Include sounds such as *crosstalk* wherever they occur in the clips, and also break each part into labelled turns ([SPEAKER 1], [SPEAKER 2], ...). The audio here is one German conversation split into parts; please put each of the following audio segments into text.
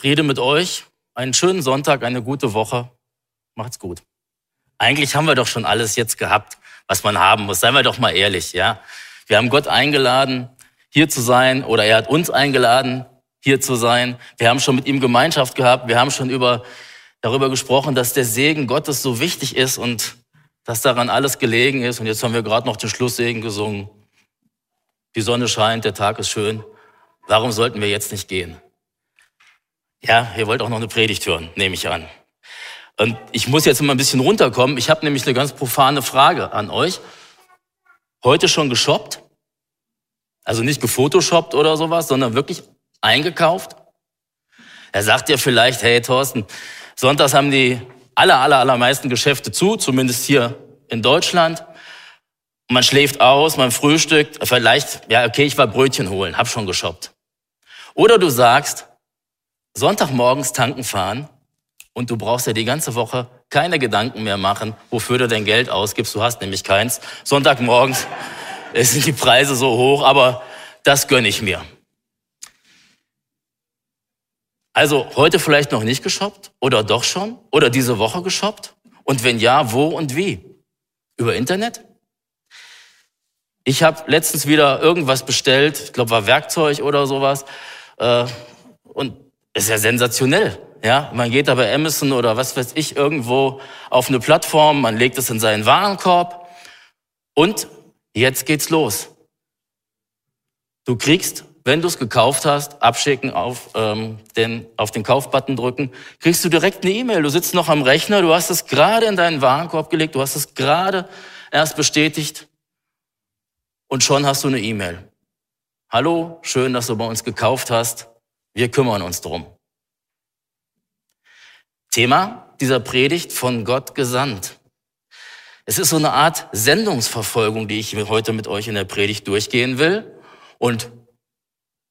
[SPEAKER 1] Friede mit euch, einen schönen Sonntag, eine gute Woche. Macht's gut. Eigentlich haben wir doch schon alles jetzt gehabt, was man haben muss. Seien wir doch mal ehrlich, ja. Wir haben Gott eingeladen, hier zu sein, oder er hat uns eingeladen, hier zu sein. Wir haben schon mit ihm Gemeinschaft gehabt. Wir haben schon über, darüber gesprochen, dass der Segen Gottes so wichtig ist und dass daran alles gelegen ist. Und jetzt haben wir gerade noch den Schlusssegen gesungen. Die Sonne scheint, der Tag ist schön. Warum sollten wir jetzt nicht gehen? Ja, ihr wollt auch noch eine Predigt hören, nehme ich an. Und ich muss jetzt mal ein bisschen runterkommen. Ich habe nämlich eine ganz profane Frage an euch. Heute schon geshoppt? Also nicht gefotoshoppt oder sowas, sondern wirklich eingekauft? Er sagt ja vielleicht, hey Thorsten, sonntags haben die aller, aller, allermeisten Geschäfte zu, zumindest hier in Deutschland. Man schläft aus, man frühstückt, vielleicht, ja, okay, ich war Brötchen holen, hab schon geshoppt. Oder du sagst, Sonntagmorgens tanken fahren und du brauchst ja die ganze Woche keine Gedanken mehr machen, wofür du dein Geld ausgibst. Du hast nämlich keins. Sonntagmorgens *laughs* sind die Preise so hoch, aber das gönne ich mir. Also heute vielleicht noch nicht geshoppt oder doch schon oder diese Woche geshoppt? Und wenn ja, wo und wie? Über Internet? Ich habe letztens wieder irgendwas bestellt, ich glaube war Werkzeug oder sowas. Äh, und ist ja sensationell. Ja, man geht da bei Amazon oder was weiß ich irgendwo auf eine Plattform, man legt es in seinen Warenkorb und jetzt geht's los. Du kriegst, wenn du es gekauft hast, abschicken auf ähm, den auf den Kaufbutton drücken, kriegst du direkt eine E-Mail. Du sitzt noch am Rechner, du hast es gerade in deinen Warenkorb gelegt, du hast es gerade erst bestätigt und schon hast du eine E-Mail. Hallo, schön, dass du bei uns gekauft hast. Wir kümmern uns drum. Thema dieser Predigt von Gott gesandt. Es ist so eine Art Sendungsverfolgung, die ich heute mit euch in der Predigt durchgehen will. Und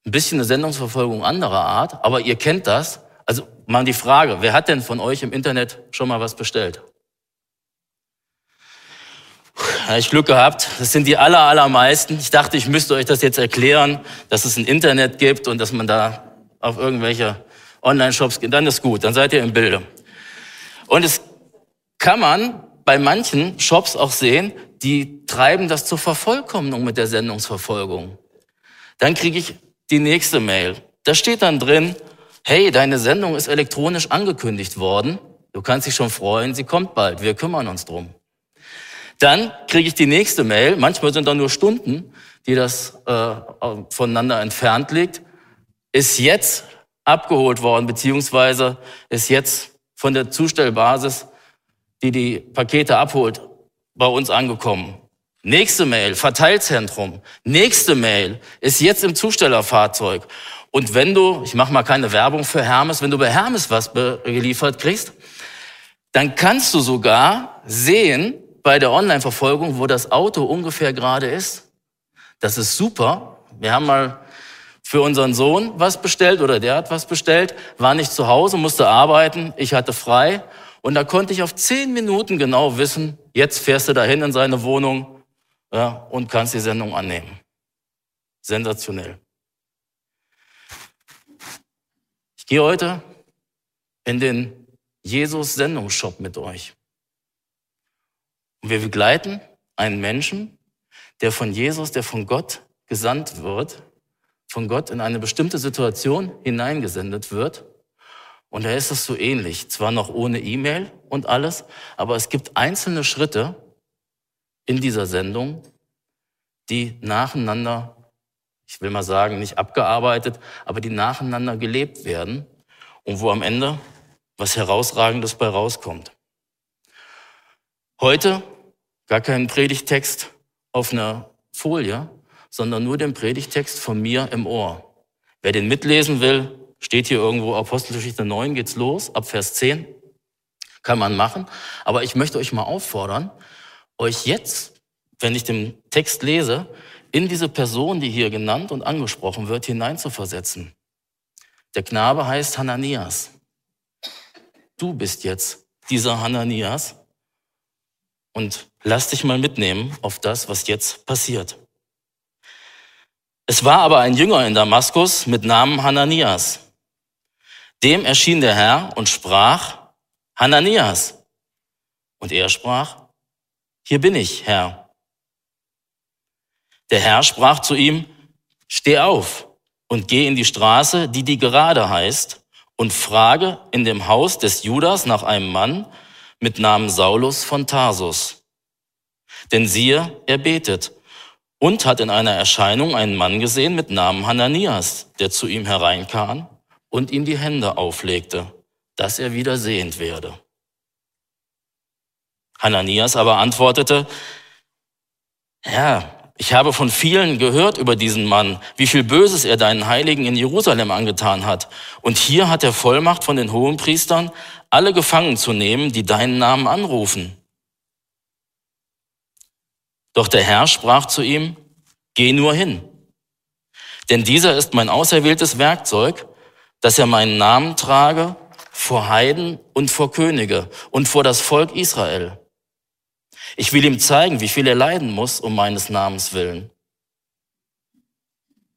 [SPEAKER 1] ein bisschen eine Sendungsverfolgung anderer Art, aber ihr kennt das. Also mal die Frage, wer hat denn von euch im Internet schon mal was bestellt? Da ich Glück gehabt. Das sind die aller, allermeisten. Ich dachte, ich müsste euch das jetzt erklären, dass es ein Internet gibt und dass man da auf irgendwelche Online-Shops gehen, dann ist gut, dann seid ihr im Bilde. Und es kann man bei manchen Shops auch sehen, die treiben das zur Vervollkommnung mit der Sendungsverfolgung. Dann kriege ich die nächste Mail. Da steht dann drin, hey, deine Sendung ist elektronisch angekündigt worden. Du kannst dich schon freuen, sie kommt bald, wir kümmern uns drum. Dann kriege ich die nächste Mail, manchmal sind da nur Stunden, die das äh, voneinander entfernt liegt ist jetzt abgeholt worden, beziehungsweise ist jetzt von der Zustellbasis, die die Pakete abholt, bei uns angekommen. Nächste Mail, Verteilzentrum. Nächste Mail ist jetzt im Zustellerfahrzeug. Und wenn du, ich mache mal keine Werbung für Hermes, wenn du bei Hermes was geliefert kriegst, dann kannst du sogar sehen bei der Online-Verfolgung, wo das Auto ungefähr gerade ist. Das ist super. Wir haben mal für unseren Sohn was bestellt oder der hat was bestellt, war nicht zu Hause, musste arbeiten, ich hatte frei und da konnte ich auf zehn Minuten genau wissen, jetzt fährst du dahin in seine Wohnung ja, und kannst die Sendung annehmen. Sensationell. Ich gehe heute in den Jesus Sendungsshop mit euch. Und wir begleiten einen Menschen, der von Jesus, der von Gott gesandt wird, von Gott in eine bestimmte Situation hineingesendet wird. Und da ist es so ähnlich, zwar noch ohne E-Mail und alles, aber es gibt einzelne Schritte in dieser Sendung, die nacheinander, ich will mal sagen, nicht abgearbeitet, aber die nacheinander gelebt werden und wo am Ende was Herausragendes bei rauskommt. Heute gar kein Predigtext auf einer Folie, sondern nur den Predigtext von mir im Ohr. Wer den mitlesen will, steht hier irgendwo Apostelgeschichte 9 geht's los, ab Vers 10. Kann man machen. Aber ich möchte euch mal auffordern, euch jetzt, wenn ich den Text lese, in diese Person, die hier genannt und angesprochen wird, hineinzuversetzen. Der Knabe heißt Hananias. Du bist jetzt dieser Hananias und lass dich mal mitnehmen auf das, was jetzt passiert. Es war aber ein Jünger in Damaskus mit Namen Hananias. Dem erschien der Herr und sprach, Hananias. Und er sprach, hier bin ich, Herr. Der Herr sprach zu ihm, steh auf und geh in die Straße, die die gerade heißt, und frage in dem Haus des Judas nach einem Mann mit Namen Saulus von Tarsus. Denn siehe, er betet und hat in einer Erscheinung einen Mann gesehen mit Namen Hananias, der zu ihm hereinkam und ihm die Hände auflegte, dass er wieder sehend werde. Hananias aber antwortete, Herr, ich habe von vielen gehört über diesen Mann, wie viel Böses er deinen Heiligen in Jerusalem angetan hat. Und hier hat er Vollmacht von den Hohenpriestern, alle gefangen zu nehmen, die deinen Namen anrufen. Doch der Herr sprach zu ihm, geh nur hin. Denn dieser ist mein auserwähltes Werkzeug, dass er meinen Namen trage vor Heiden und vor Könige und vor das Volk Israel. Ich will ihm zeigen, wie viel er leiden muss um meines Namens willen.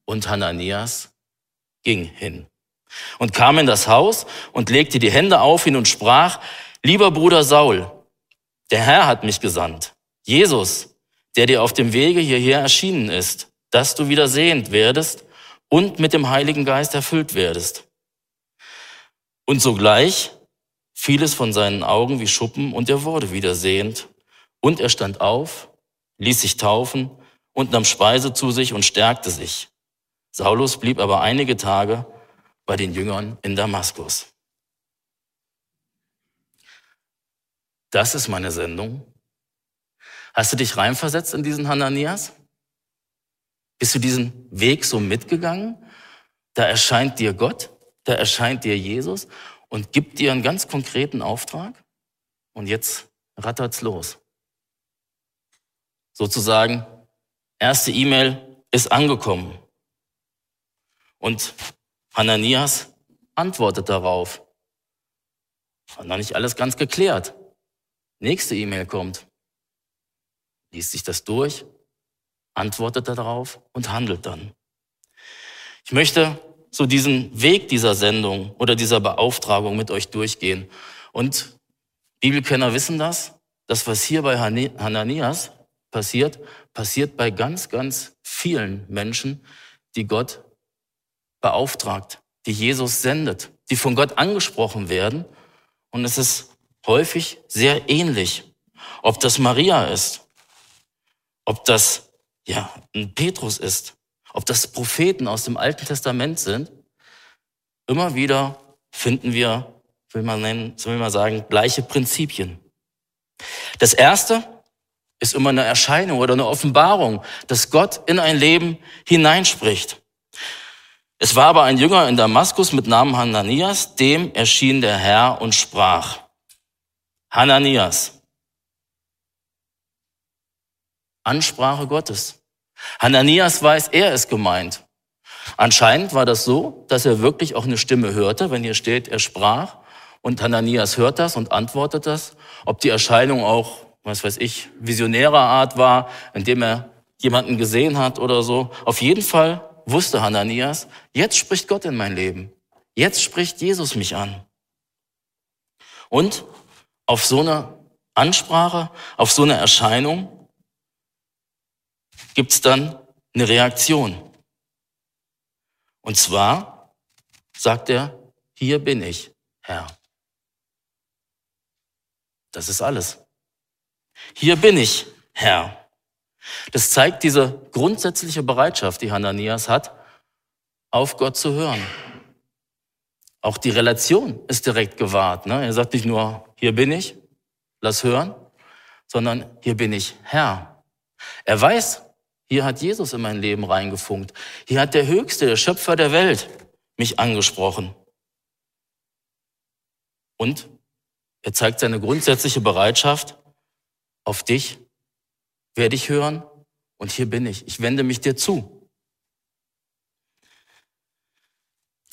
[SPEAKER 1] Und Hananias ging hin und kam in das Haus und legte die Hände auf ihn und sprach, lieber Bruder Saul, der Herr hat mich gesandt, Jesus, der dir auf dem Wege hierher erschienen ist, dass du wieder sehend werdest und mit dem Heiligen Geist erfüllt werdest. Und sogleich fiel es von seinen Augen wie Schuppen und er wurde wieder sehend. Und er stand auf, ließ sich taufen und nahm Speise zu sich und stärkte sich. Saulus blieb aber einige Tage bei den Jüngern in Damaskus. Das ist meine Sendung Hast du dich reinversetzt in diesen Hananias? Bist du diesen Weg so mitgegangen? Da erscheint dir Gott, da erscheint dir Jesus und gibt dir einen ganz konkreten Auftrag. Und jetzt rattert's los. Sozusagen, erste E-Mail ist angekommen. Und Hananias antwortet darauf. War noch nicht alles ganz geklärt. Nächste E-Mail kommt liest sich das durch, antwortet darauf und handelt dann. Ich möchte so diesen Weg dieser Sendung oder dieser Beauftragung mit euch durchgehen. Und Bibelkenner wissen das, das, was hier bei Hananias passiert, passiert bei ganz, ganz vielen Menschen, die Gott beauftragt, die Jesus sendet, die von Gott angesprochen werden. Und es ist häufig sehr ähnlich. Ob das Maria ist, ob das ja ein Petrus ist, ob das Propheten aus dem Alten Testament sind, immer wieder finden wir, will man nennen, soll man sagen, gleiche Prinzipien. Das erste ist immer eine Erscheinung oder eine Offenbarung, dass Gott in ein Leben hineinspricht. Es war aber ein Jünger in Damaskus mit Namen Hananias, dem erschien der Herr und sprach, Hananias. Ansprache Gottes. Hananias weiß, er ist gemeint. Anscheinend war das so, dass er wirklich auch eine Stimme hörte, wenn hier steht, er sprach. Und Hananias hört das und antwortet das. Ob die Erscheinung auch, was weiß ich, visionärer Art war, indem er jemanden gesehen hat oder so. Auf jeden Fall wusste Hananias, jetzt spricht Gott in mein Leben. Jetzt spricht Jesus mich an. Und auf so eine Ansprache, auf so eine Erscheinung gibt es dann eine Reaktion. Und zwar sagt er, hier bin ich, Herr. Das ist alles. Hier bin ich, Herr. Das zeigt diese grundsätzliche Bereitschaft, die Hananias hat, auf Gott zu hören. Auch die Relation ist direkt gewahrt. Ne? Er sagt nicht nur, hier bin ich, lass hören, sondern hier bin ich Herr. Er weiß, hier hat Jesus in mein Leben reingefunkt. Hier hat der Höchste, der Schöpfer der Welt, mich angesprochen. Und er zeigt seine grundsätzliche Bereitschaft, auf dich werde ich hören und hier bin ich. Ich wende mich dir zu.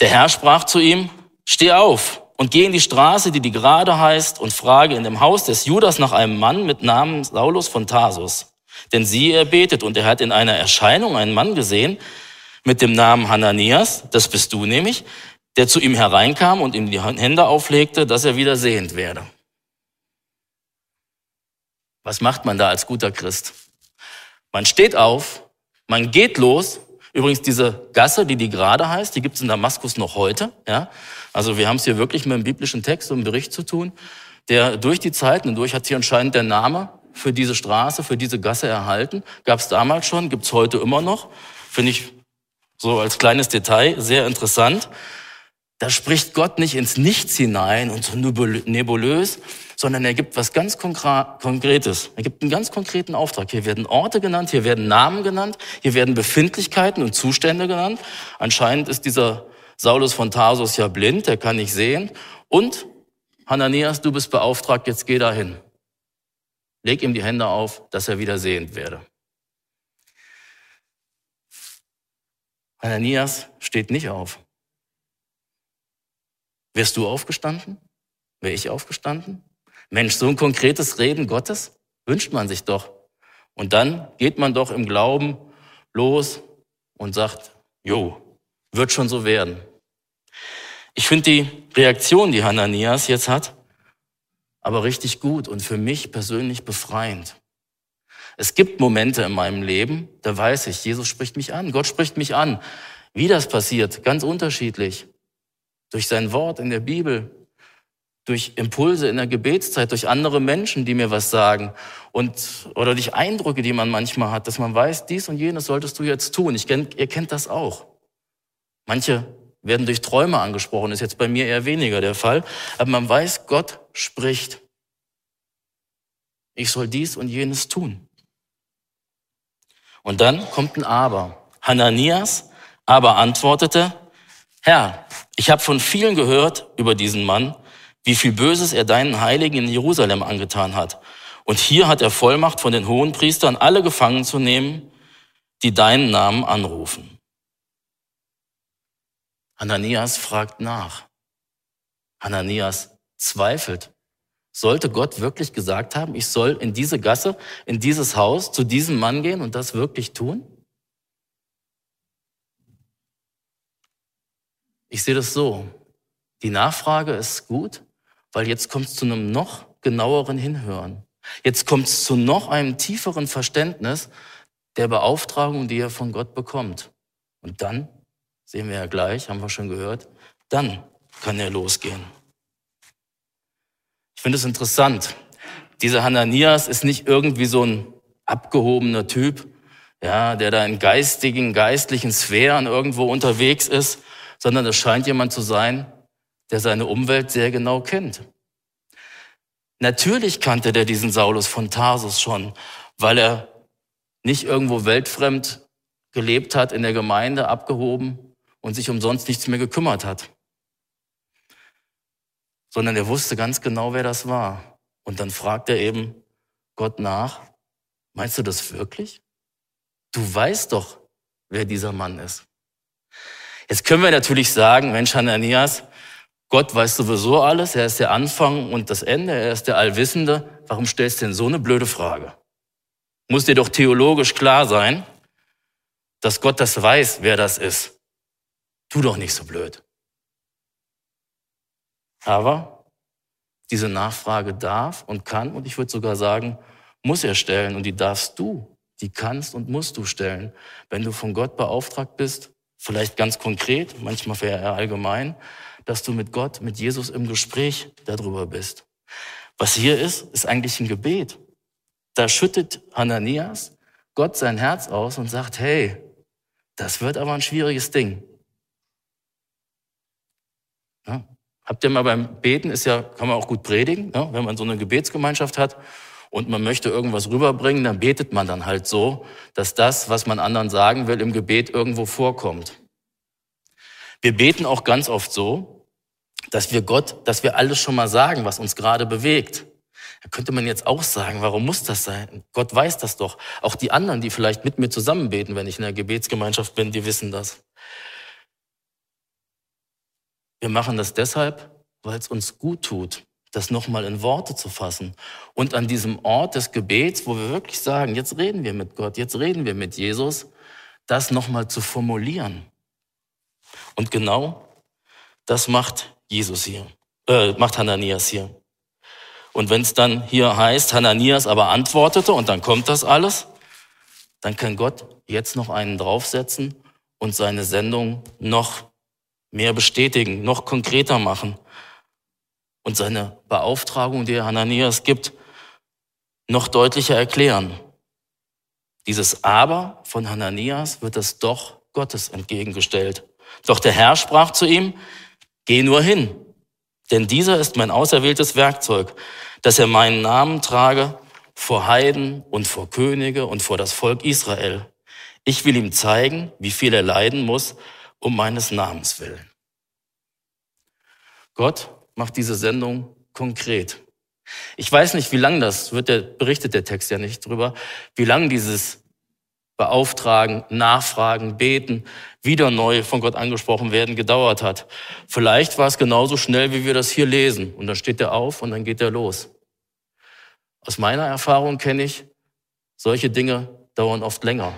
[SPEAKER 1] Der Herr sprach zu ihm, steh auf und geh in die Straße, die die Gerade heißt, und frage in dem Haus des Judas nach einem Mann mit Namen Saulus von Tarsus. Denn sie er betet und er hat in einer Erscheinung einen Mann gesehen mit dem Namen Hananias, das bist du nämlich, der zu ihm hereinkam und ihm die Hände auflegte, dass er wieder sehend werde. Was macht man da als guter Christ? Man steht auf, man geht los. Übrigens diese Gasse, die die gerade heißt, die gibt es in Damaskus noch heute. Ja? Also wir haben es hier wirklich mit einem biblischen Text und einem Bericht zu tun, der durch die Zeiten hindurch hat sich anscheinend der Name für diese Straße, für diese Gasse erhalten. Gab es damals schon, gibt es heute immer noch. Finde ich so als kleines Detail sehr interessant. Da spricht Gott nicht ins Nichts hinein und so nebulös, sondern er gibt was ganz Konkretes. Er gibt einen ganz konkreten Auftrag. Hier werden Orte genannt, hier werden Namen genannt, hier werden Befindlichkeiten und Zustände genannt. Anscheinend ist dieser Saulus von Tarsus ja blind, der kann nicht sehen. Und Hananias, du bist beauftragt, jetzt geh dahin. Leg ihm die Hände auf, dass er wieder sehend werde. Hananias steht nicht auf. Wärst du aufgestanden? Wäre ich aufgestanden? Mensch, so ein konkretes Reden Gottes wünscht man sich doch. Und dann geht man doch im Glauben los und sagt, jo, wird schon so werden. Ich finde die Reaktion, die Hananias jetzt hat, aber richtig gut und für mich persönlich befreiend. Es gibt Momente in meinem Leben, da weiß ich, Jesus spricht mich an, Gott spricht mich an. Wie das passiert, ganz unterschiedlich. Durch sein Wort in der Bibel, durch Impulse in der Gebetszeit, durch andere Menschen, die mir was sagen und oder durch Eindrücke, die man manchmal hat, dass man weiß, dies und jenes solltest du jetzt tun. Ich kenn, ihr kennt das auch. Manche werden durch Träume angesprochen, ist jetzt bei mir eher weniger der Fall, aber man weiß, Gott spricht. Ich soll dies und jenes tun. Und dann kommt ein Aber. Hananias aber antwortete, Herr, ich habe von vielen gehört über diesen Mann wie viel Böses er deinen Heiligen in Jerusalem angetan hat. Und hier hat er Vollmacht von den hohen Priestern, alle gefangen zu nehmen, die deinen Namen anrufen. Hananias fragt nach. Hananias zweifelt. Sollte Gott wirklich gesagt haben, ich soll in diese Gasse, in dieses Haus, zu diesem Mann gehen und das wirklich tun? Ich sehe das so. Die Nachfrage ist gut, weil jetzt kommt es zu einem noch genaueren Hinhören. Jetzt kommt es zu noch einem tieferen Verständnis der Beauftragung, die er von Gott bekommt. Und dann, sehen wir ja gleich, haben wir schon gehört, dann kann er losgehen. Ich finde es interessant. Dieser Hananias ist nicht irgendwie so ein abgehobener Typ, ja, der da in geistigen, geistlichen Sphären irgendwo unterwegs ist, sondern es scheint jemand zu sein, der seine Umwelt sehr genau kennt. Natürlich kannte der diesen Saulus von Tarsus schon, weil er nicht irgendwo weltfremd gelebt hat, in der Gemeinde abgehoben und sich umsonst nichts mehr gekümmert hat. Sondern er wusste ganz genau, wer das war. Und dann fragt er eben Gott nach, meinst du das wirklich? Du weißt doch, wer dieser Mann ist. Jetzt können wir natürlich sagen, Mensch, Hananias, Gott weiß sowieso alles, er ist der Anfang und das Ende, er ist der Allwissende. Warum stellst du denn so eine blöde Frage? Muss dir doch theologisch klar sein, dass Gott das weiß, wer das ist. Tu doch nicht so blöd. Aber diese Nachfrage darf und kann und ich würde sogar sagen, muss er stellen und die darfst du, die kannst und musst du stellen, wenn du von Gott beauftragt bist, vielleicht ganz konkret, manchmal eher allgemein, dass du mit Gott, mit Jesus im Gespräch darüber bist. Was hier ist, ist eigentlich ein Gebet. Da schüttet Hananias Gott sein Herz aus und sagt, hey, das wird aber ein schwieriges Ding. Ja, habt ihr mal beim Beten, ist ja, kann man auch gut predigen, ja, wenn man so eine Gebetsgemeinschaft hat und man möchte irgendwas rüberbringen, dann betet man dann halt so, dass das, was man anderen sagen will, im Gebet irgendwo vorkommt. Wir beten auch ganz oft so, dass wir Gott, dass wir alles schon mal sagen, was uns gerade bewegt. Da könnte man jetzt auch sagen, warum muss das sein? Gott weiß das doch. Auch die anderen, die vielleicht mit mir zusammen beten, wenn ich in der Gebetsgemeinschaft bin, die wissen das. Wir machen das deshalb, weil es uns gut tut, das nochmal in Worte zu fassen. Und an diesem Ort des Gebets, wo wir wirklich sagen, jetzt reden wir mit Gott, jetzt reden wir mit Jesus, das nochmal zu formulieren. Und genau das macht Jesus hier, äh, macht Hananias hier. Und wenn es dann hier heißt, Hananias aber antwortete und dann kommt das alles, dann kann Gott jetzt noch einen draufsetzen und seine Sendung noch mehr bestätigen, noch konkreter machen und seine Beauftragung, die er Hananias gibt, noch deutlicher erklären. Dieses Aber von Hananias wird das Doch Gottes entgegengestellt. Doch der Herr sprach zu ihm, geh nur hin, denn dieser ist mein auserwähltes Werkzeug, dass er meinen Namen trage vor Heiden und vor Könige und vor das Volk Israel. Ich will ihm zeigen, wie viel er leiden muss um meines Namens willen. Gott macht diese Sendung konkret. Ich weiß nicht, wie lang das, wird der, berichtet der Text ja nicht drüber, wie lang dieses Beauftragen, Nachfragen, Beten, wieder neu von Gott angesprochen werden, gedauert hat. Vielleicht war es genauso schnell, wie wir das hier lesen. Und dann steht er auf und dann geht er los. Aus meiner Erfahrung kenne ich, solche Dinge dauern oft länger.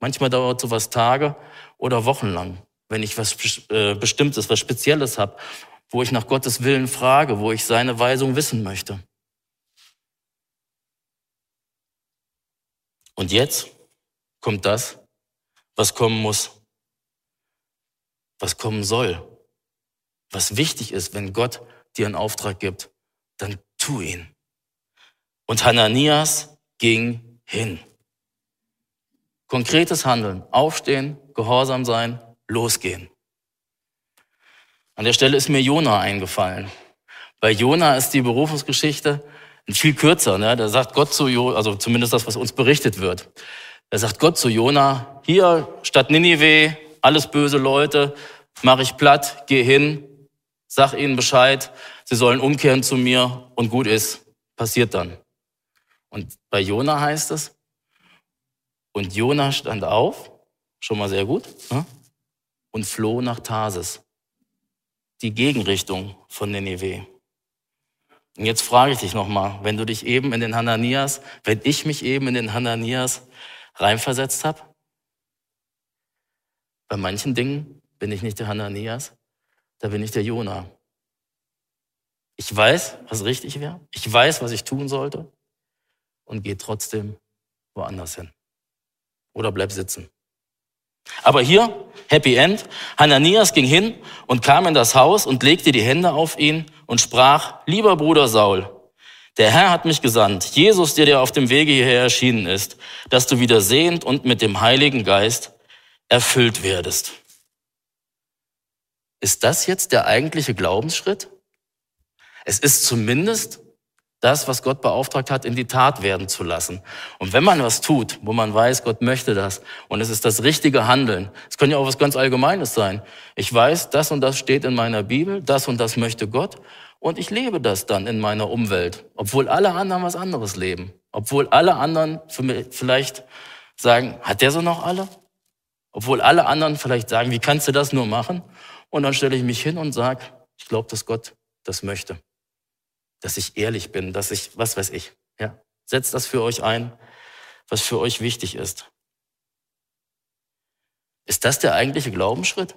[SPEAKER 1] Manchmal dauert sowas Tage oder Wochen lang, wenn ich was äh, Bestimmtes, was Spezielles habe wo ich nach Gottes Willen frage, wo ich seine Weisung wissen möchte. Und jetzt kommt das, was kommen muss, was kommen soll, was wichtig ist, wenn Gott dir einen Auftrag gibt, dann tu ihn. Und Hananias ging hin. Konkretes Handeln, aufstehen, gehorsam sein, losgehen. An der Stelle ist mir Jona eingefallen. Bei Jona ist die Berufungsgeschichte viel kürzer. Ne? Da sagt Gott zu Jona, also zumindest das, was uns berichtet wird. Da sagt Gott zu Jona, hier statt Ninive, alles böse Leute, mache ich platt, geh hin, sag ihnen Bescheid, sie sollen umkehren zu mir und gut ist, passiert dann. Und bei Jona heißt es, und Jona stand auf, schon mal sehr gut, ne? und floh nach Tarsis die Gegenrichtung von Nineveh. Und jetzt frage ich dich nochmal, wenn du dich eben in den Hananias, wenn ich mich eben in den Hananias reinversetzt habe, bei manchen Dingen bin ich nicht der Hananias, da bin ich der Jona. Ich weiß, was richtig wäre. Ich weiß, was ich tun sollte und gehe trotzdem woanders hin. Oder bleib sitzen. Aber hier, Happy End, Hananias ging hin und kam in das Haus und legte die Hände auf ihn und sprach, lieber Bruder Saul, der Herr hat mich gesandt, Jesus, der dir auf dem Wege hierher erschienen ist, dass du wieder sehend und mit dem Heiligen Geist erfüllt werdest. Ist das jetzt der eigentliche Glaubensschritt? Es ist zumindest das, was Gott beauftragt hat, in die Tat werden zu lassen. Und wenn man was tut, wo man weiß, Gott möchte das und es ist das richtige Handeln, es kann ja auch was ganz Allgemeines sein. Ich weiß, das und das steht in meiner Bibel, das und das möchte Gott und ich lebe das dann in meiner Umwelt, obwohl alle anderen was anderes leben, obwohl alle anderen vielleicht sagen, hat der so noch alle? Obwohl alle anderen vielleicht sagen, wie kannst du das nur machen? Und dann stelle ich mich hin und sage, ich glaube, dass Gott das möchte dass ich ehrlich bin, dass ich, was weiß ich, ja. Setzt das für euch ein, was für euch wichtig ist. Ist das der eigentliche Glaubensschritt?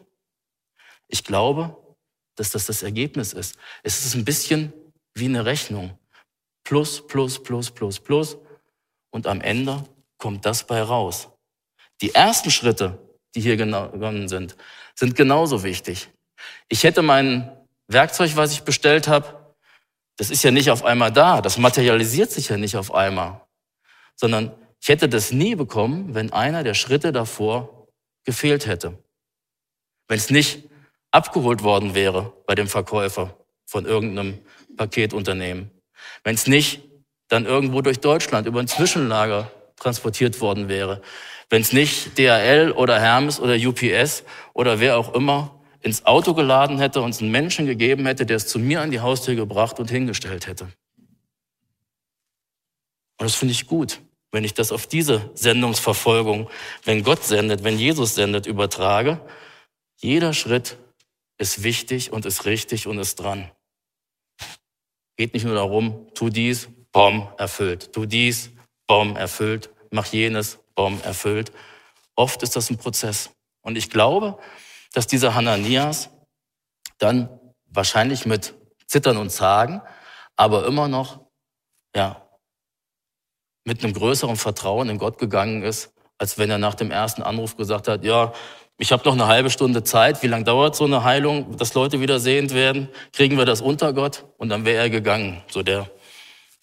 [SPEAKER 1] Ich glaube, dass das das Ergebnis ist. Es ist ein bisschen wie eine Rechnung. Plus, plus, plus, plus, plus. Und am Ende kommt das bei raus. Die ersten Schritte, die hier genommen sind, sind genauso wichtig. Ich hätte mein Werkzeug, was ich bestellt habe, das ist ja nicht auf einmal da, das materialisiert sich ja nicht auf einmal, sondern ich hätte das nie bekommen, wenn einer der Schritte davor gefehlt hätte. Wenn es nicht abgeholt worden wäre bei dem Verkäufer von irgendeinem Paketunternehmen. Wenn es nicht dann irgendwo durch Deutschland über ein Zwischenlager transportiert worden wäre. Wenn es nicht DHL oder Hermes oder UPS oder wer auch immer ins Auto geladen hätte und es einen Menschen gegeben hätte, der es zu mir an die Haustür gebracht und hingestellt hätte. Und das finde ich gut, wenn ich das auf diese Sendungsverfolgung, wenn Gott sendet, wenn Jesus sendet, übertrage. Jeder Schritt ist wichtig und ist richtig und ist dran. Geht nicht nur darum, tu dies, bom, erfüllt. Tu dies, bom, erfüllt. Mach jenes, bom, erfüllt. Oft ist das ein Prozess. Und ich glaube, dass dieser Hananias dann wahrscheinlich mit Zittern und Zagen, aber immer noch, ja, mit einem größeren Vertrauen in Gott gegangen ist, als wenn er nach dem ersten Anruf gesagt hat, ja, ich habe noch eine halbe Stunde Zeit, wie lange dauert so eine Heilung, dass Leute wieder sehend werden, kriegen wir das unter Gott? Und dann wäre er gegangen, so der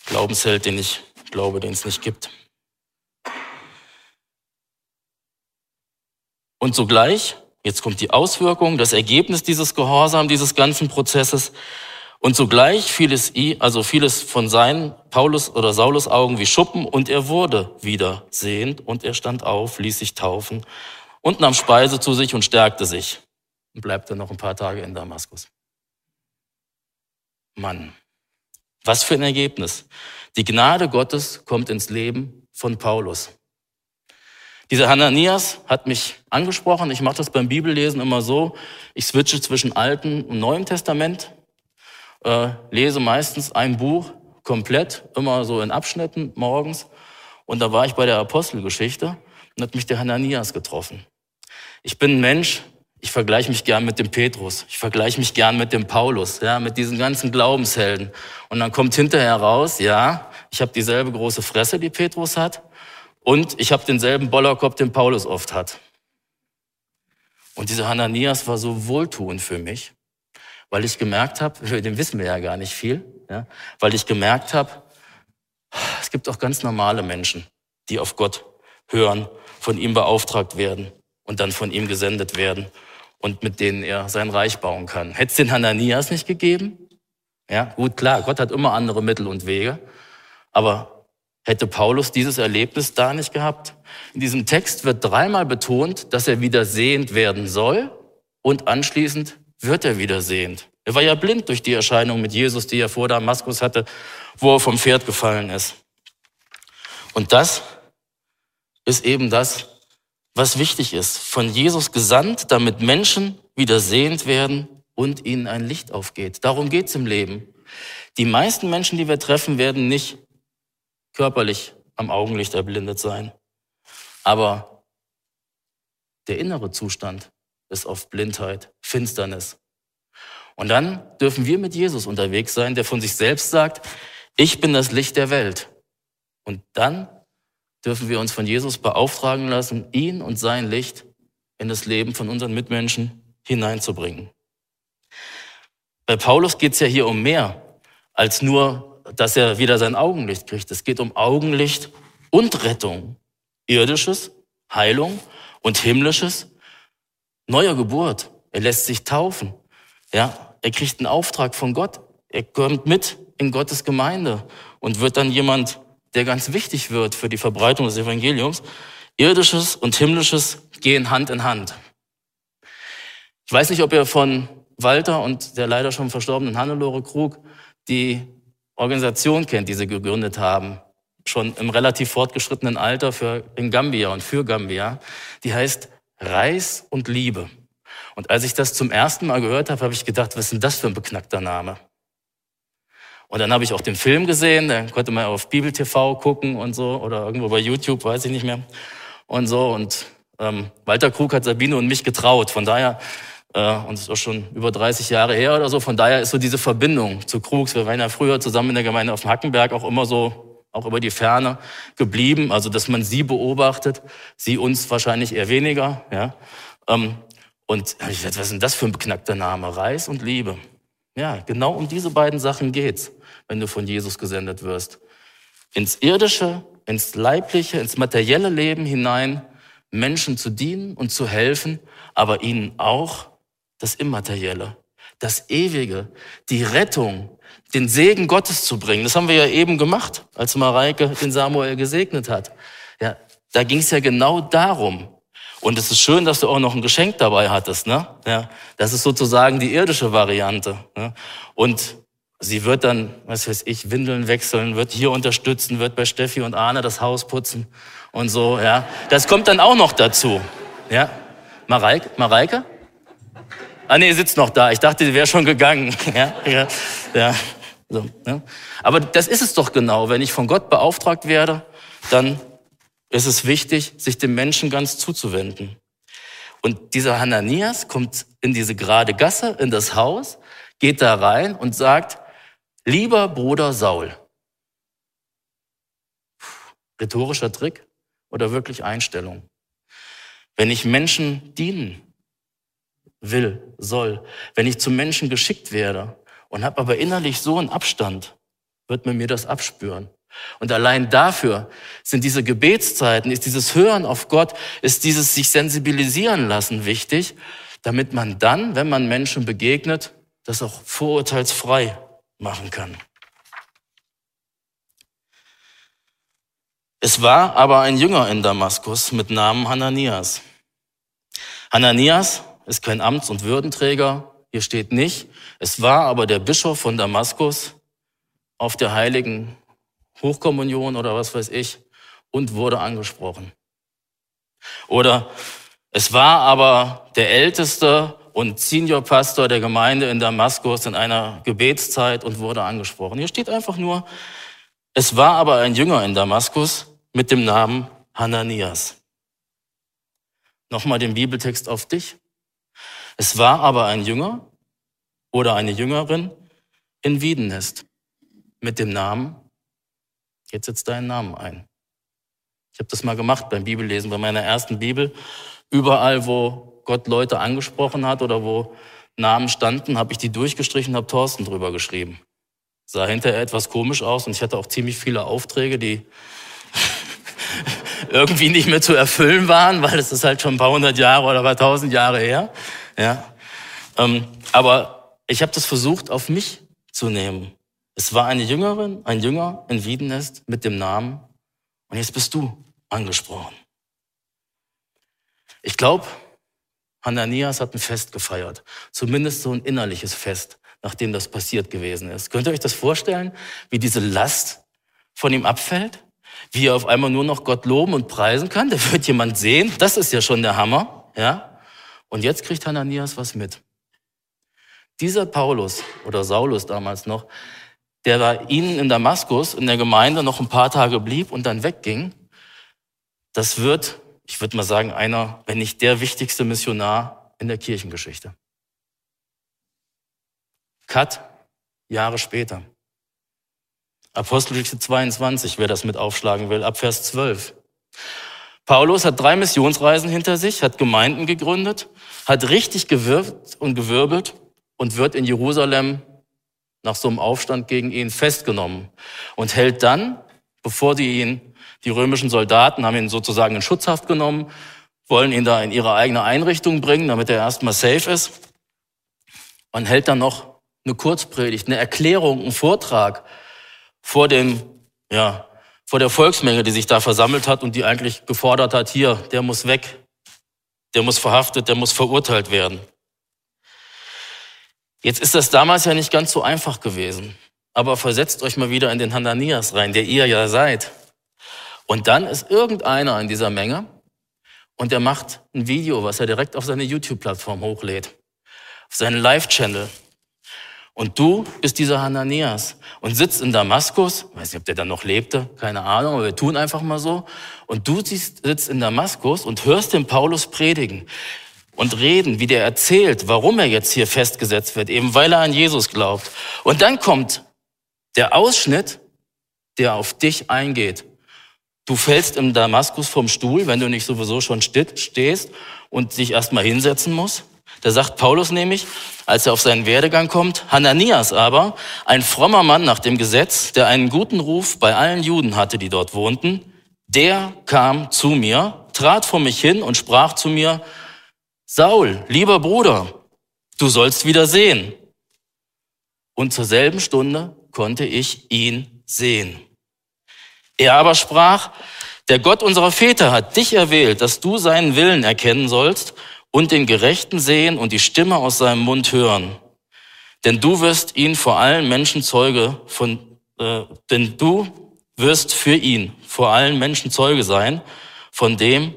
[SPEAKER 1] Glaubensheld, den ich glaube, den es nicht gibt. Und sogleich, jetzt kommt die Auswirkung, das Ergebnis dieses Gehorsam, dieses ganzen Prozesses, und sogleich fiel es, also fiel es von seinen Paulus oder Saulus Augen wie Schuppen und er wurde wieder sehend und er stand auf, ließ sich taufen und nahm Speise zu sich und stärkte sich und bleibt dann noch ein paar Tage in Damaskus. Mann, was für ein Ergebnis. Die Gnade Gottes kommt ins Leben von Paulus. Dieser Hananias hat mich angesprochen. Ich mache das beim Bibellesen immer so. Ich switche zwischen Alten und Neuem Testament äh, lese meistens ein Buch komplett, immer so in Abschnitten morgens. Und da war ich bei der Apostelgeschichte und hat mich der Hananias getroffen. Ich bin ein Mensch, ich vergleiche mich gern mit dem Petrus, ich vergleiche mich gern mit dem Paulus, ja, mit diesen ganzen Glaubenshelden. Und dann kommt hinterher raus, ja, ich habe dieselbe große Fresse, die Petrus hat, und ich habe denselben Bollerkopf, den Paulus oft hat. Und dieser Hananias war so wohltuend für mich weil ich gemerkt habe, über den wissen wir ja gar nicht viel, ja, weil ich gemerkt habe, es gibt auch ganz normale Menschen, die auf Gott hören, von ihm beauftragt werden und dann von ihm gesendet werden und mit denen er sein Reich bauen kann. Hätte es den Hananias nicht gegeben? Ja, gut, klar, Gott hat immer andere Mittel und Wege, aber hätte Paulus dieses Erlebnis da nicht gehabt? In diesem Text wird dreimal betont, dass er wieder sehend werden soll und anschließend wird er wieder sehend. Er war ja blind durch die Erscheinung mit Jesus, die er vor Damaskus hatte, wo er vom Pferd gefallen ist. Und das ist eben das, was wichtig ist. Von Jesus gesandt, damit Menschen wieder sehend werden und ihnen ein Licht aufgeht. Darum geht's im Leben. Die meisten Menschen, die wir treffen, werden nicht körperlich am Augenlicht erblindet sein. Aber der innere Zustand ist oft Blindheit, Finsternis. Und dann dürfen wir mit Jesus unterwegs sein, der von sich selbst sagt, ich bin das Licht der Welt. Und dann dürfen wir uns von Jesus beauftragen lassen, ihn und sein Licht in das Leben von unseren Mitmenschen hineinzubringen. Bei Paulus geht es ja hier um mehr als nur, dass er wieder sein Augenlicht kriegt. Es geht um Augenlicht und Rettung. Irdisches, Heilung und himmlisches, neuer Geburt. Er lässt sich taufen. Ja, er kriegt einen Auftrag von Gott. Er kommt mit in Gottes Gemeinde und wird dann jemand, der ganz wichtig wird für die Verbreitung des Evangeliums. Irdisches und himmlisches gehen Hand in Hand. Ich weiß nicht, ob ihr von Walter und der leider schon verstorbenen Hannelore Krug die Organisation kennt, die sie gegründet haben, schon im relativ fortgeschrittenen Alter für in Gambia und für Gambia. Die heißt Reis und Liebe. Und als ich das zum ersten Mal gehört habe, habe ich gedacht, was ist denn das für ein beknackter Name? Und dann habe ich auch den Film gesehen, da konnte man auf Bibel TV gucken und so, oder irgendwo bei YouTube, weiß ich nicht mehr. Und so, und ähm, Walter Krug hat Sabine und mich getraut. Von daher, und es ist auch schon über 30 Jahre her oder so, von daher ist so diese Verbindung zu Krugs, wir waren ja früher zusammen in der Gemeinde auf dem Hackenberg auch immer so auch über die Ferne geblieben, also dass man sie beobachtet, sie uns wahrscheinlich eher weniger. Ja. Ähm, und ich was ist denn das für ein beknackter Name? Reis und Liebe. Ja, genau um diese beiden Sachen geht's, wenn du von Jesus gesendet wirst. Ins irdische, ins leibliche, ins materielle Leben hinein Menschen zu dienen und zu helfen, aber ihnen auch das Immaterielle, das Ewige, die Rettung, den Segen Gottes zu bringen. Das haben wir ja eben gemacht, als Mareike den Samuel gesegnet hat. Ja, da ging es ja genau darum. Und es ist schön, dass du auch noch ein Geschenk dabei hattest. Ne? Ja, das ist sozusagen die irdische Variante. Ne? Und sie wird dann, was weiß ich, Windeln wechseln, wird hier unterstützen, wird bei Steffi und Arne das Haus putzen und so. Ja, das kommt dann auch noch dazu. Ja, Mareike, Mareike? Ah nee, sitzt noch da. Ich dachte, sie wäre schon gegangen. *laughs* Ja, ja, ja. So, ja. Aber das ist es doch genau. Wenn ich von Gott beauftragt werde, dann ist es wichtig, sich dem Menschen ganz zuzuwenden. Und dieser Hananias kommt in diese gerade Gasse, in das Haus, geht da rein und sagt, lieber Bruder Saul. Rhetorischer Trick oder wirklich Einstellung? Wenn ich Menschen dienen will, soll, wenn ich zum Menschen geschickt werde und habe aber innerlich so einen Abstand, wird man mir das abspüren. Und allein dafür sind diese Gebetszeiten, ist dieses Hören auf Gott, ist dieses sich sensibilisieren lassen wichtig, damit man dann, wenn man Menschen begegnet, das auch vorurteilsfrei machen kann. Es war aber ein Jünger in Damaskus mit Namen Hananias. Hananias ist kein Amts- und Würdenträger, hier steht nicht. Es war aber der Bischof von Damaskus auf der heiligen Hochkommunion oder was weiß ich und wurde angesprochen. Oder es war aber der älteste und Seniorpastor der Gemeinde in Damaskus in einer Gebetszeit und wurde angesprochen. Hier steht einfach nur, es war aber ein Jünger in Damaskus mit dem Namen Hananias. Nochmal den Bibeltext auf dich. Es war aber ein Jünger oder eine Jüngerin in Wiedenest mit dem Namen Jetzt setz deinen Namen ein. Ich habe das mal gemacht beim Bibellesen, bei meiner ersten Bibel. Überall, wo Gott Leute angesprochen hat oder wo Namen standen, habe ich die durchgestrichen, habe Thorsten drüber geschrieben. Sah hinterher etwas komisch aus und ich hatte auch ziemlich viele Aufträge, die *laughs* irgendwie nicht mehr zu erfüllen waren, weil es ist halt schon ein paar hundert Jahre oder ein paar tausend Jahre her. Ja. Ähm, aber ich habe das versucht, auf mich zu nehmen. Es war eine Jüngerin, ein Jünger in Wiedenest mit dem Namen und jetzt bist du angesprochen. Ich glaube, Hananias hat ein Fest gefeiert, zumindest so ein innerliches Fest, nachdem das passiert gewesen ist. Könnt ihr euch das vorstellen, wie diese Last von ihm abfällt? Wie er auf einmal nur noch Gott loben und preisen kann? Da wird jemand sehen, das ist ja schon der Hammer, ja? Und jetzt kriegt Hananias was mit. Dieser Paulus oder Saulus damals noch, der bei ihnen in Damaskus in der Gemeinde noch ein paar Tage blieb und dann wegging, das wird, ich würde mal sagen, einer, wenn nicht der wichtigste Missionar in der Kirchengeschichte. Cut, Jahre später. Apostelgeschichte 22, wer das mit aufschlagen will, ab Vers 12. Paulus hat drei Missionsreisen hinter sich, hat Gemeinden gegründet, hat richtig gewirkt und gewirbelt und wird in Jerusalem nach so einem Aufstand gegen ihn festgenommen und hält dann, bevor die ihn, die römischen Soldaten haben ihn sozusagen in Schutzhaft genommen, wollen ihn da in ihre eigene Einrichtung bringen, damit er erstmal safe ist und hält dann noch eine Kurzpredigt, eine Erklärung, einen Vortrag vor dem, ja, vor der Volksmenge, die sich da versammelt hat und die eigentlich gefordert hat, hier, der muss weg, der muss verhaftet, der muss verurteilt werden. Jetzt ist das damals ja nicht ganz so einfach gewesen. Aber versetzt euch mal wieder in den Hananias rein, der ihr ja seid. Und dann ist irgendeiner in dieser Menge und der macht ein Video, was er direkt auf seine YouTube-Plattform hochlädt. Auf seinen Live-Channel. Und du bist dieser Hananias und sitzt in Damaskus, weiß nicht, ob der dann noch lebte, keine Ahnung, aber wir tun einfach mal so. Und du sitzt in Damaskus und hörst den Paulus predigen und reden, wie der erzählt, warum er jetzt hier festgesetzt wird, eben weil er an Jesus glaubt. Und dann kommt der Ausschnitt, der auf dich eingeht. Du fällst im Damaskus vom Stuhl, wenn du nicht sowieso schon stehst und dich erstmal hinsetzen musst. Da sagt Paulus nämlich, als er auf seinen Werdegang kommt, Hananias aber, ein frommer Mann nach dem Gesetz, der einen guten Ruf bei allen Juden hatte, die dort wohnten, der kam zu mir, trat vor mich hin und sprach zu mir, Saul, lieber Bruder, du sollst wieder sehen. Und zur selben Stunde konnte ich ihn sehen. Er aber sprach, Der Gott unserer Väter hat dich erwählt, dass du seinen Willen erkennen sollst und den Gerechten sehen und die Stimme aus seinem Mund hören. Denn du wirst ihn vor allen Menschen Zeuge von, äh, denn du wirst für ihn vor allen Menschen Zeuge sein von dem,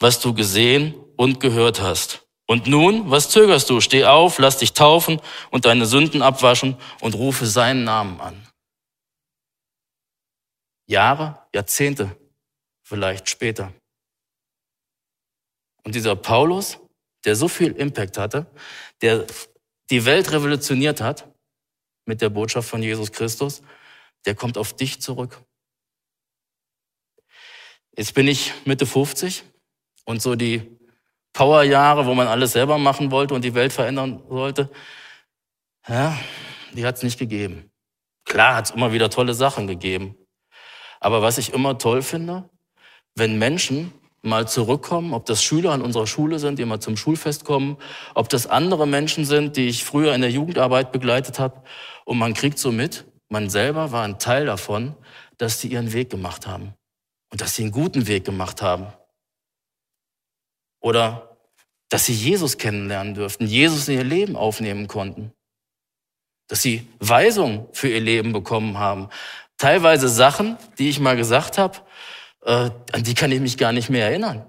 [SPEAKER 1] was du gesehen und gehört hast. Und nun, was zögerst du? Steh auf, lass dich taufen und deine Sünden abwaschen und rufe seinen Namen an. Jahre, Jahrzehnte vielleicht später. Und dieser Paulus, der so viel Impact hatte, der die Welt revolutioniert hat mit der Botschaft von Jesus Christus, der kommt auf dich zurück. Jetzt bin ich Mitte 50 und so die Powerjahre, wo man alles selber machen wollte und die Welt verändern sollte, ja, die hat es nicht gegeben. Klar hat es immer wieder tolle Sachen gegeben. Aber was ich immer toll finde, wenn Menschen mal zurückkommen, ob das Schüler an unserer Schule sind, die mal zum Schulfest kommen, ob das andere Menschen sind, die ich früher in der Jugendarbeit begleitet habe, und man kriegt so mit, man selber war ein Teil davon, dass sie ihren Weg gemacht haben und dass sie einen guten Weg gemacht haben. Oder dass sie Jesus kennenlernen dürften, Jesus in ihr Leben aufnehmen konnten. Dass sie Weisung für ihr Leben bekommen haben. Teilweise Sachen, die ich mal gesagt habe, äh, an die kann ich mich gar nicht mehr erinnern.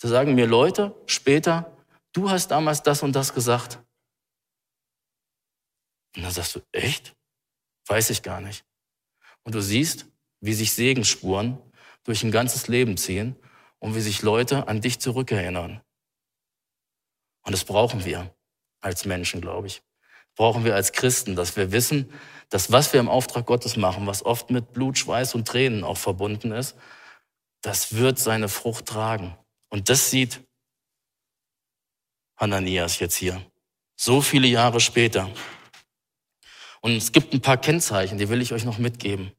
[SPEAKER 1] Da sagen mir Leute später, du hast damals das und das gesagt. Und dann sagst du, echt? Weiß ich gar nicht. Und du siehst, wie sich Segensspuren durch ein ganzes Leben ziehen und wie sich Leute an dich zurückerinnern. Und das brauchen wir als Menschen, glaube ich. Brauchen wir als Christen, dass wir wissen, dass was wir im Auftrag Gottes machen, was oft mit Blut, Schweiß und Tränen auch verbunden ist, das wird seine Frucht tragen. Und das sieht Hananias jetzt hier. So viele Jahre später. Und es gibt ein paar Kennzeichen, die will ich euch noch mitgeben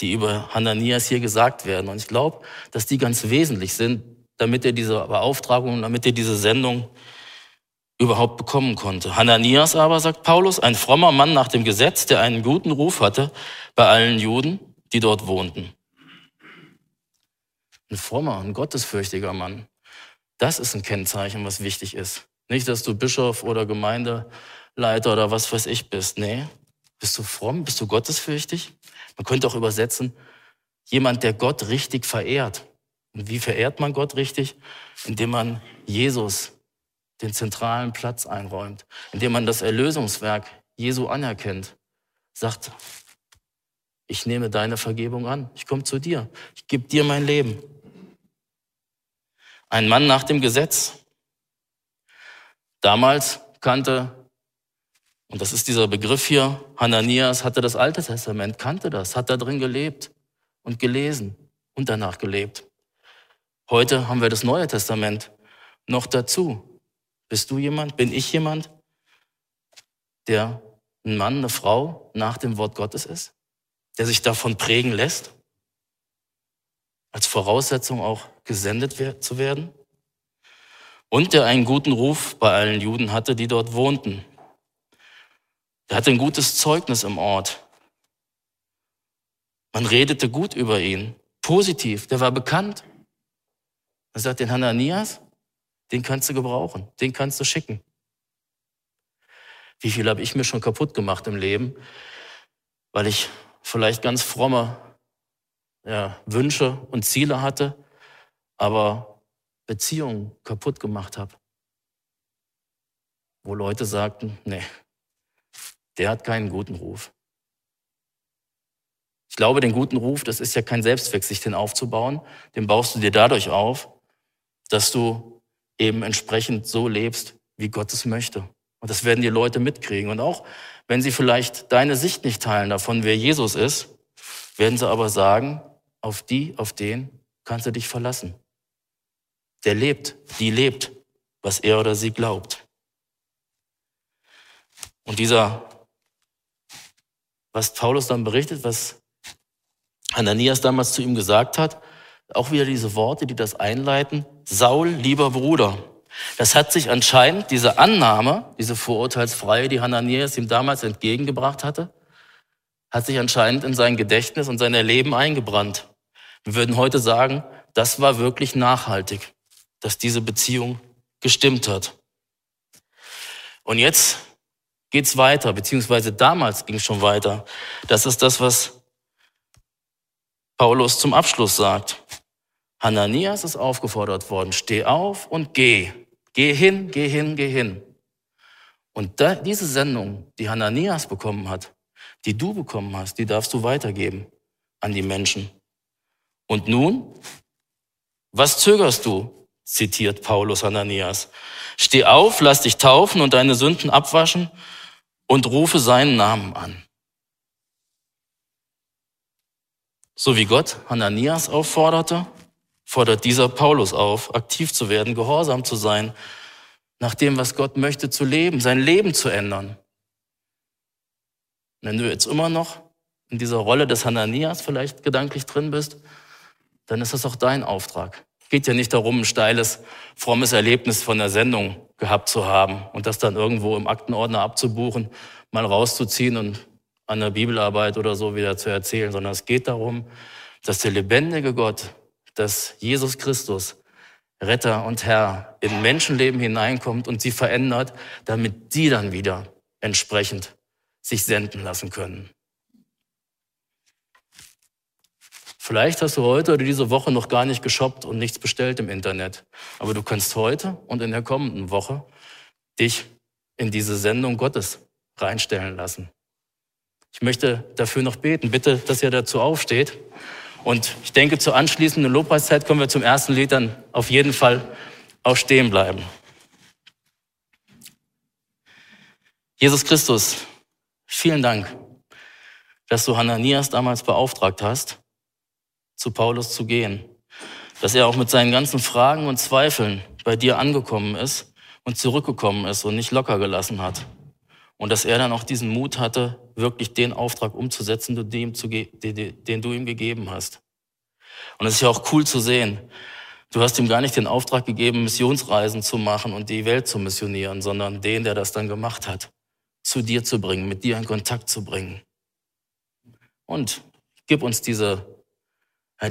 [SPEAKER 1] die über Hananias hier gesagt werden. Und ich glaube, dass die ganz wesentlich sind, damit er diese Beauftragung, damit er diese Sendung überhaupt bekommen konnte. Hananias aber, sagt Paulus, ein frommer Mann nach dem Gesetz, der einen guten Ruf hatte bei allen Juden, die dort wohnten. Ein frommer, ein gottesfürchtiger Mann. Das ist ein Kennzeichen, was wichtig ist. Nicht, dass du Bischof oder Gemeindeleiter oder was weiß ich bist. Nee. Bist du fromm? Bist du gottesfürchtig? Man könnte auch übersetzen, jemand, der Gott richtig verehrt. Und wie verehrt man Gott richtig? Indem man Jesus den zentralen Platz einräumt, indem man das Erlösungswerk Jesu anerkennt, sagt, ich nehme deine Vergebung an, ich komme zu dir, ich gebe dir mein Leben. Ein Mann nach dem Gesetz. Damals kannte und das ist dieser Begriff hier. Hananias hatte das Alte Testament, kannte das, hat da drin gelebt und gelesen und danach gelebt. Heute haben wir das Neue Testament noch dazu. Bist du jemand? Bin ich jemand, der ein Mann, eine Frau nach dem Wort Gottes ist? Der sich davon prägen lässt? Als Voraussetzung auch gesendet zu werden? Und der einen guten Ruf bei allen Juden hatte, die dort wohnten. Er hatte ein gutes Zeugnis im Ort. Man redete gut über ihn, positiv, der war bekannt. Er sagt, den Hananias, den kannst du gebrauchen, den kannst du schicken. Wie viel habe ich mir schon kaputt gemacht im Leben, weil ich vielleicht ganz fromme ja, Wünsche und Ziele hatte, aber Beziehungen kaputt gemacht habe. Wo Leute sagten, nee, der hat keinen guten Ruf. Ich glaube, den guten Ruf, das ist ja kein Selbstzweck, sich den aufzubauen. Den baust du dir dadurch auf, dass du eben entsprechend so lebst, wie Gott es möchte. Und das werden die Leute mitkriegen. Und auch wenn sie vielleicht deine Sicht nicht teilen davon, wer Jesus ist, werden sie aber sagen, auf die, auf den kannst du dich verlassen. Der lebt, die lebt, was er oder sie glaubt. Und dieser was Paulus dann berichtet, was Ananias damals zu ihm gesagt hat, auch wieder diese Worte, die das einleiten. Saul, lieber Bruder. Das hat sich anscheinend, diese Annahme, diese Vorurteilsfreie, die Hananias ihm damals entgegengebracht hatte, hat sich anscheinend in sein Gedächtnis und sein Erleben eingebrannt. Wir würden heute sagen, das war wirklich nachhaltig, dass diese Beziehung gestimmt hat. Und jetzt geht's weiter, beziehungsweise damals ging schon weiter. Das ist das, was Paulus zum Abschluss sagt. Hananias ist aufgefordert worden, steh auf und geh. Geh hin, geh hin, geh hin. Und da, diese Sendung, die Hananias bekommen hat, die du bekommen hast, die darfst du weitergeben an die Menschen. Und nun, was zögerst du? zitiert Paulus Hananias. Steh auf, lass dich taufen und deine Sünden abwaschen und rufe seinen Namen an. So wie Gott Hananias aufforderte, fordert dieser Paulus auf, aktiv zu werden, gehorsam zu sein, nach dem, was Gott möchte, zu leben, sein Leben zu ändern. Wenn du jetzt immer noch in dieser Rolle des Hananias vielleicht gedanklich drin bist, dann ist das auch dein Auftrag. Geht ja nicht darum, ein steiles, frommes Erlebnis von der Sendung gehabt zu haben und das dann irgendwo im Aktenordner abzubuchen, mal rauszuziehen und an der Bibelarbeit oder so wieder zu erzählen, sondern es geht darum, dass der lebendige Gott dass Jesus Christus, Retter und Herr, in Menschenleben hineinkommt und sie verändert, damit die dann wieder entsprechend sich senden lassen können. Vielleicht hast du heute oder diese Woche noch gar nicht geshoppt und nichts bestellt im Internet. Aber du kannst heute und in der kommenden Woche dich in diese Sendung Gottes reinstellen lassen. Ich möchte dafür noch beten. Bitte, dass ihr dazu aufsteht. Und ich denke, zur anschließenden Lobpreiszeit können wir zum ersten Lied dann auf jeden Fall auch stehen bleiben. Jesus Christus, vielen Dank, dass du Hananias damals beauftragt hast, zu Paulus zu gehen. Dass er auch mit seinen ganzen Fragen und Zweifeln bei dir angekommen ist und zurückgekommen ist und nicht locker gelassen hat. Und dass er dann auch diesen Mut hatte, wirklich den Auftrag umzusetzen, den du ihm gegeben hast. Und es ist ja auch cool zu sehen. Du hast ihm gar nicht den Auftrag gegeben, Missionsreisen zu machen und die Welt zu missionieren, sondern den, der das dann gemacht hat, zu dir zu bringen, mit dir in Kontakt zu bringen. Und gib uns diese,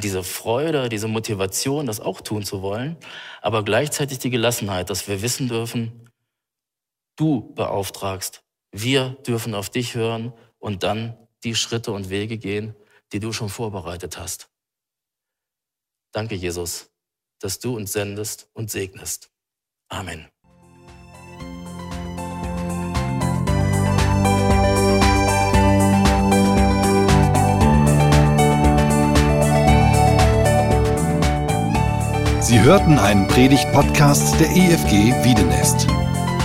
[SPEAKER 1] diese Freude, diese Motivation, das auch tun zu wollen, aber gleichzeitig die Gelassenheit, dass wir wissen dürfen, du beauftragst wir dürfen auf dich hören und dann die Schritte und Wege gehen, die du schon vorbereitet hast. Danke, Jesus, dass du uns sendest und segnest. Amen.
[SPEAKER 2] Sie hörten einen Predigt-Podcast der EFG Wiedenest.